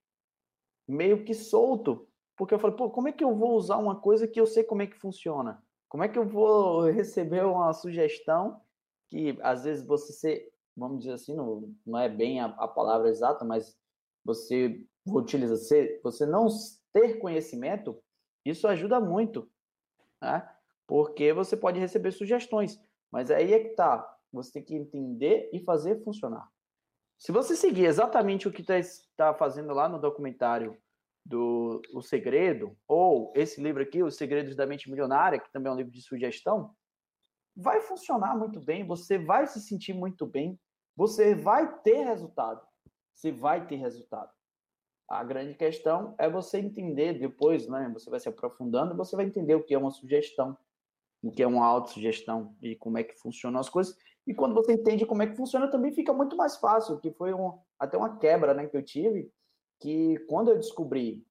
meio que solto, porque eu falei, pô, como é que eu vou usar uma coisa que eu sei como é que funciona? Como é que eu vou (laughs) receber uma sugestão que às vezes você, vamos dizer assim, não, não é bem a, a palavra exata, mas você utiliza, você, você não ter conhecimento, isso ajuda muito, né? Porque você pode receber sugestões, mas aí é que tá, você tem que entender e fazer funcionar. Se você seguir exatamente o que está tá fazendo lá no documentário do O Segredo, ou esse livro aqui, Os Segredos da Mente Milionária, que também é um livro de sugestão, vai funcionar muito bem, você vai se sentir muito bem, você vai ter resultado. Você vai ter resultado. A grande questão é você entender depois, né? Você vai se aprofundando, você vai entender o que é uma sugestão, o que é uma autossugestão e como é que funcionam as coisas. E quando você entende como é que funciona, também fica muito mais fácil, que foi um, até uma quebra, né, que eu tive, que quando eu descobri,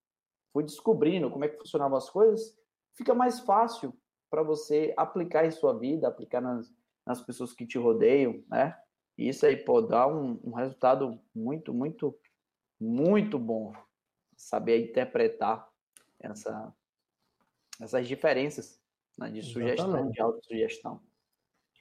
fui descobrindo como é que funcionavam as coisas, fica mais fácil para você aplicar em sua vida, aplicar nas, nas pessoas que te rodeiam, né? E isso aí pode dar um, um resultado muito, muito, muito bom. Saber interpretar essa, essas diferenças né, de sugestão, Exatamente. de autossugestão.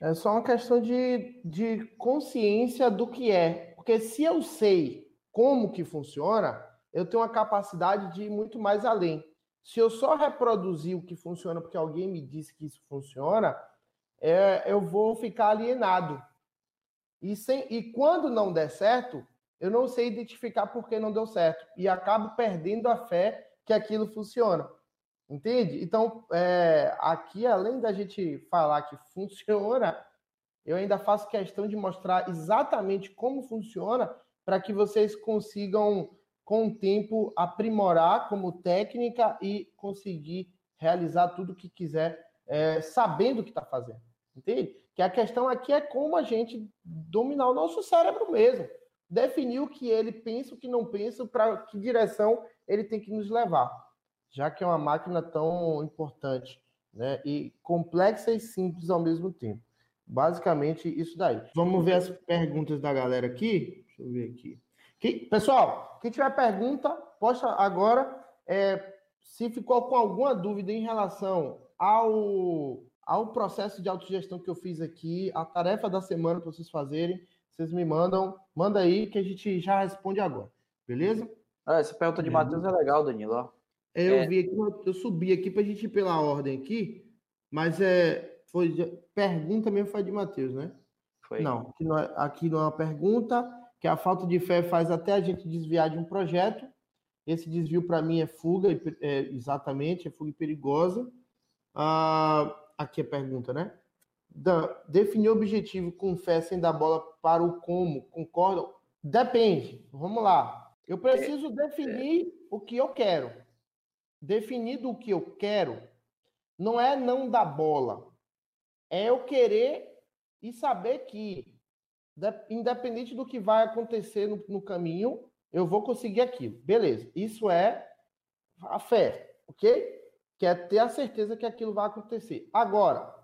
É só uma questão de, de consciência do que é. Porque se eu sei como que funciona, eu tenho uma capacidade de ir muito mais além. Se eu só reproduzir o que funciona porque alguém me disse que isso funciona, é, eu vou ficar alienado. E, sem, e quando não der certo, eu não sei identificar por que não deu certo. E acabo perdendo a fé que aquilo funciona. Entende? Então, é, aqui, além da gente falar que funciona, eu ainda faço questão de mostrar exatamente como funciona para que vocês consigam, com o tempo, aprimorar como técnica e conseguir realizar tudo o que quiser, é, sabendo o que está fazendo. Entende? Que a questão aqui é como a gente dominar o nosso cérebro mesmo. Definir o que ele pensa, o que não pensa, para que direção ele tem que nos levar. Já que é uma máquina tão importante, né? E complexa e simples ao mesmo tempo. Basicamente, isso daí. Vamos ver as perguntas da galera aqui. Deixa eu ver aqui. Que, pessoal, quem tiver pergunta, posta agora. É, se ficou com alguma dúvida em relação ao, ao processo de autogestão que eu fiz aqui, a tarefa da semana para vocês fazerem, vocês me mandam, manda aí que a gente já responde agora. Beleza? Essa pergunta de Matheus é legal, Danilo. É, eu é. vi aqui, eu subi aqui para a gente ir pela ordem aqui, mas é, foi pergunta mesmo foi de Matheus, né? Foi. Não, aqui não, é, aqui não é uma pergunta que a falta de fé faz até a gente desviar de um projeto. Esse desvio, para mim, é fuga, é, exatamente, é fuga perigosa. Ah, aqui a pergunta, né? Da, definir objetivo com fé sem dar bola para o como, concordam? Depende. Vamos lá. Eu preciso é, definir é. o que eu quero. Definido o que eu quero, não é não dar bola. É eu querer e saber que independente do que vai acontecer no, no caminho, eu vou conseguir aquilo. Beleza. Isso é a fé, ok? Que é ter a certeza que aquilo vai acontecer. Agora,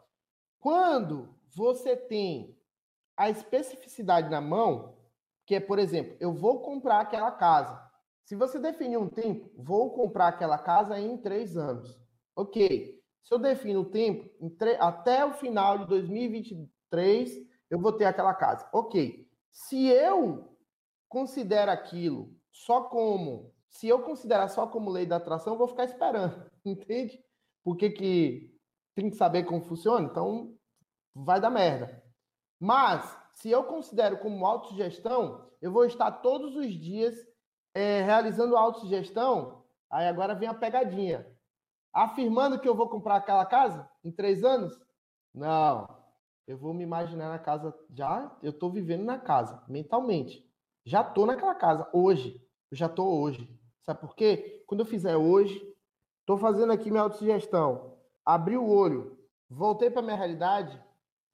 quando você tem a especificidade na mão, que é, por exemplo, eu vou comprar aquela casa. Se você definir um tempo, vou comprar aquela casa em três anos. Ok. Se eu defino o tempo, até o final de 2023, eu vou ter aquela casa. Ok. Se eu considero aquilo só como Se eu considerar só como lei da atração, eu vou ficar esperando, (laughs) entende? Por que, que tem que saber como funciona? Então, vai dar merda. Mas, se eu considero como autossugestão, eu vou estar todos os dias é, realizando autossugestão. Aí agora vem a pegadinha. Afirmando que eu vou comprar aquela casa em três anos? Não. Eu vou me imaginar na casa já. Eu estou vivendo na casa, mentalmente. Já estou naquela casa hoje. Eu já estou hoje. Sabe por quê? Quando eu fizer hoje, estou fazendo aqui minha autossugestão. Abri o olho, voltei para minha realidade,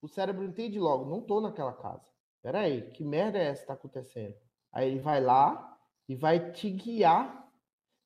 o cérebro entende logo, não estou naquela casa. Peraí, que merda é essa que está acontecendo? Aí ele vai lá e vai te guiar,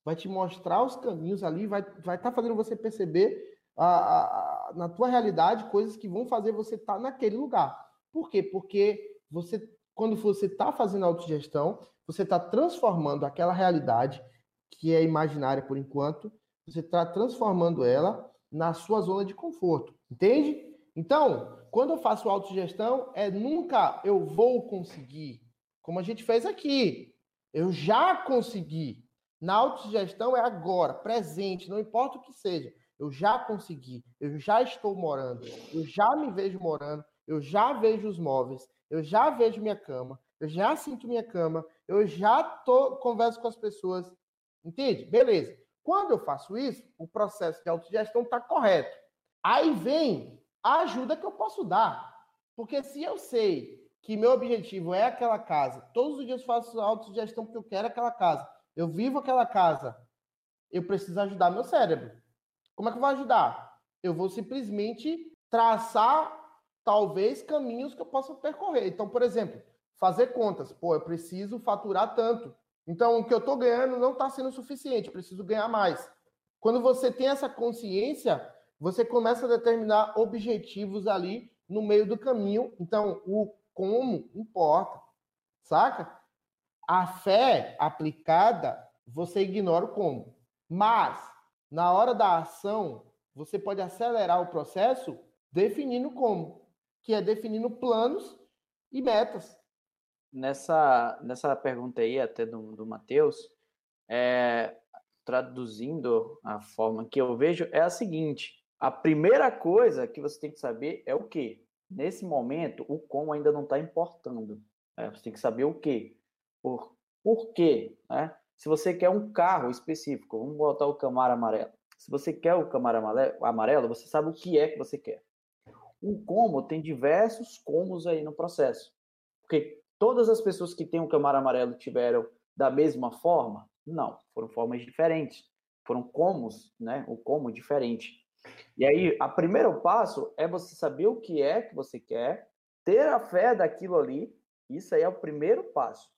vai te mostrar os caminhos ali, vai estar vai tá fazendo você perceber a, a, na tua realidade coisas que vão fazer você estar tá naquele lugar. Por quê? Porque você, quando você está fazendo autogestão, você está transformando aquela realidade que é imaginária por enquanto, você está transformando ela na sua zona de conforto, entende? Então, quando eu faço autogestão, é nunca eu vou conseguir, como a gente fez aqui. Eu já consegui. Na autogestão é agora, presente, não importa o que seja. Eu já consegui, eu já estou morando, eu já me vejo morando, eu já vejo os móveis, eu já vejo minha cama, eu já sinto minha cama, eu já tô, converso com as pessoas. Entende? Beleza. Quando eu faço isso, o processo de autogestão está correto. Aí vem a ajuda que eu posso dar. Porque se eu sei que meu objetivo é aquela casa, todos os dias faço autossugestão porque eu quero aquela casa, eu vivo aquela casa, eu preciso ajudar meu cérebro. Como é que eu vou ajudar? Eu vou simplesmente traçar, talvez, caminhos que eu possa percorrer. Então, por exemplo, fazer contas. Pô, eu preciso faturar tanto. Então, o que eu estou ganhando não está sendo suficiente, preciso ganhar mais. Quando você tem essa consciência, você começa a determinar objetivos ali no meio do caminho. Então, o como importa, saca? A fé aplicada, você ignora o como. Mas, na hora da ação, você pode acelerar o processo definindo como, que é definindo planos e metas. Nessa, nessa pergunta aí, até do, do Matheus, é, traduzindo a forma que eu vejo, é a seguinte: a primeira coisa que você tem que saber é o que. Nesse momento, o como ainda não está importando. Né? Você tem que saber o que. Por, por quê? Né? Se você quer um carro específico, vamos botar o Camaro amarelo. Se você quer o Camaro amarelo, você sabe o que é que você quer. O como tem diversos comos aí no processo. Porque todas as pessoas que têm o Camaro amarelo tiveram da mesma forma? Não, foram formas diferentes. Foram comos, né? O como diferente. E aí, o primeiro passo é você saber o que é que você quer, ter a fé daquilo ali. Isso aí é o primeiro passo.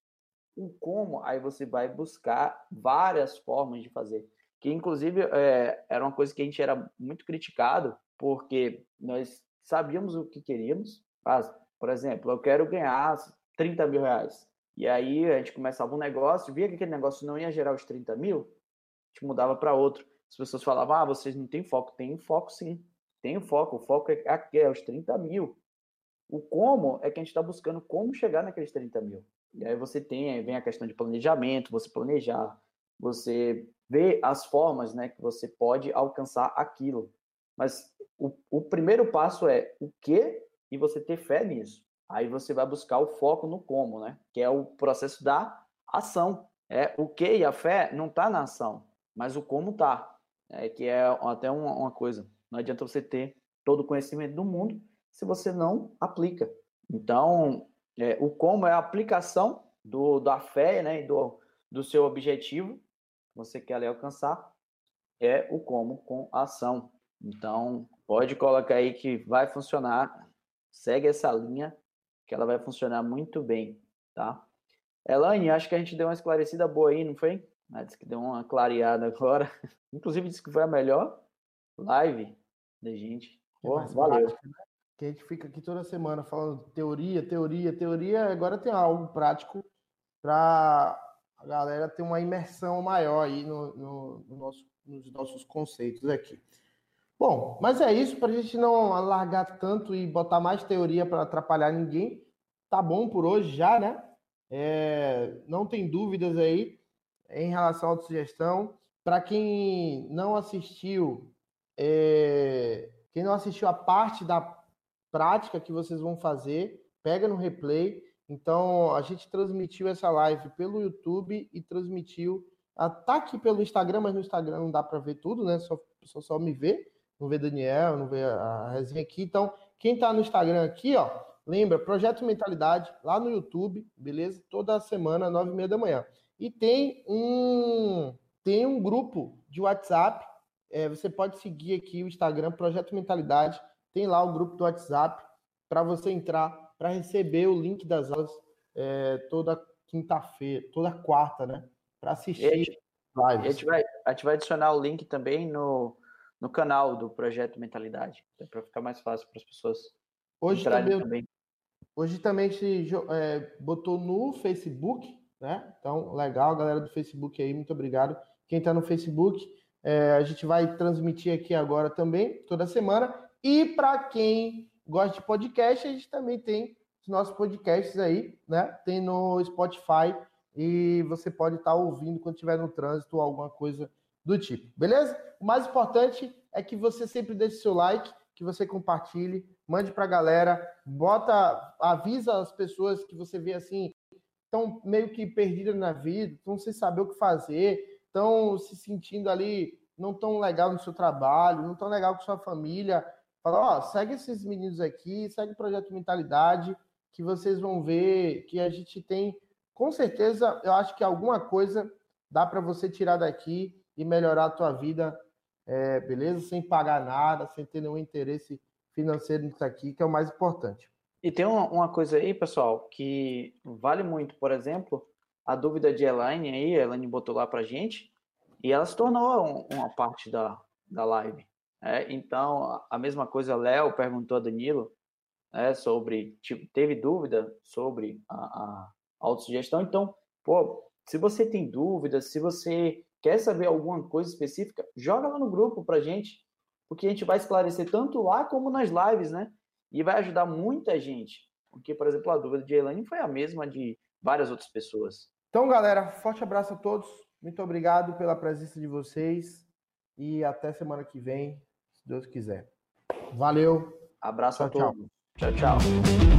O como, aí você vai buscar várias formas de fazer. Que, inclusive, é, era uma coisa que a gente era muito criticado, porque nós sabíamos o que queríamos. Mas, por exemplo, eu quero ganhar 30 mil reais. E aí a gente começava um negócio, via que aquele negócio não ia gerar os 30 mil, a gente mudava para outro. As pessoas falavam, ah, vocês não têm foco. Tem foco sim. Tem foco. O foco é aqui, é os 30 mil. O como é que a gente está buscando como chegar naqueles 30 mil. E aí você tem, vem a questão de planejamento, você planejar, você vê as formas né, que você pode alcançar aquilo. Mas o, o primeiro passo é o que e você ter fé nisso. Aí você vai buscar o foco no como, né? Que é o processo da ação. É o que e a fé não está na ação, mas o como está é, que é até uma, uma, coisa. Não adianta você ter todo o conhecimento do mundo se você não aplica. Então, é, o como é a aplicação do, da fé né, do, do seu objetivo que você quer ali alcançar, é o como com ação. Então, pode colocar aí que vai funcionar. Segue essa linha que ela vai funcionar muito bem, tá? Elaine, acho que a gente deu uma esclarecida boa aí, não foi? Mas disse que deu uma clareada agora. (laughs) Inclusive disse que foi a melhor live da gente. Pô, é valeu. Prática, né? Que a gente fica aqui toda semana falando teoria, teoria, teoria. Agora tem algo prático para a galera ter uma imersão maior aí no, no, no nosso, nos nossos conceitos aqui. Bom, mas é isso para a gente não alargar tanto e botar mais teoria para atrapalhar ninguém. Tá bom por hoje já, né? É, não tem dúvidas aí em relação à autossugestão. Para quem não assistiu, é... quem não assistiu a parte da prática que vocês vão fazer, pega no replay. Então, a gente transmitiu essa live pelo YouTube e transmitiu. Tá aqui pelo Instagram, mas no Instagram não dá para ver tudo, né? Só, só, só me ver, não vê Daniel, não vê a resenha aqui. Então, quem está no Instagram aqui, ó, lembra, Projeto Mentalidade, lá no YouTube, beleza? Toda semana, nove e meia da manhã. E tem um, tem um grupo de WhatsApp. É, você pode seguir aqui o Instagram, Projeto Mentalidade. Tem lá o grupo do WhatsApp para você entrar, para receber o link das aulas é, toda quinta-feira, toda quarta, né? Para assistir lives. A gente, vai, a gente vai adicionar o link também no, no canal do Projeto Mentalidade, para ficar mais fácil para as pessoas hoje também, também. Hoje também a gente é, botou no Facebook, né? Então, legal, galera do Facebook aí, muito obrigado. Quem está no Facebook, é, a gente vai transmitir aqui agora também, toda semana. E para quem gosta de podcast, a gente também tem os nossos podcasts aí, né? Tem no Spotify e você pode estar tá ouvindo quando estiver no trânsito ou alguma coisa do tipo, beleza? O mais importante é que você sempre deixe seu like, que você compartilhe, mande para a galera, bota, avisa as pessoas que você vê assim, estão meio que perdidas na vida, estão sem saber o que fazer, estão se sentindo ali não tão legal no seu trabalho, não tão legal com sua família. Fala, ó, segue esses meninos aqui, segue o Projeto Mentalidade, que vocês vão ver que a gente tem, com certeza, eu acho que alguma coisa dá para você tirar daqui e melhorar a tua vida, é, beleza? Sem pagar nada, sem ter nenhum interesse financeiro nisso aqui, que é o mais importante. E tem uma, uma coisa aí, pessoal, que vale muito, por exemplo, a dúvida de Elaine aí, a Elaine botou lá pra gente, e ela se tornou um, uma parte da, da live. É, então, a mesma coisa, Léo perguntou a Danilo né, sobre, tipo, teve dúvida sobre a, a autossugestão. Então, pô, se você tem dúvidas, se você quer saber alguma coisa específica, joga lá no grupo pra gente, porque a gente vai esclarecer tanto lá como nas lives, né? E vai ajudar muita gente. Porque, por exemplo, a dúvida de Elaine foi a mesma de várias outras pessoas. Então, galera, forte abraço a todos. Muito obrigado pela presença de vocês. E até semana que vem, se Deus quiser. Valeu. Abraço tchau, a todos. tchau. tchau. tchau.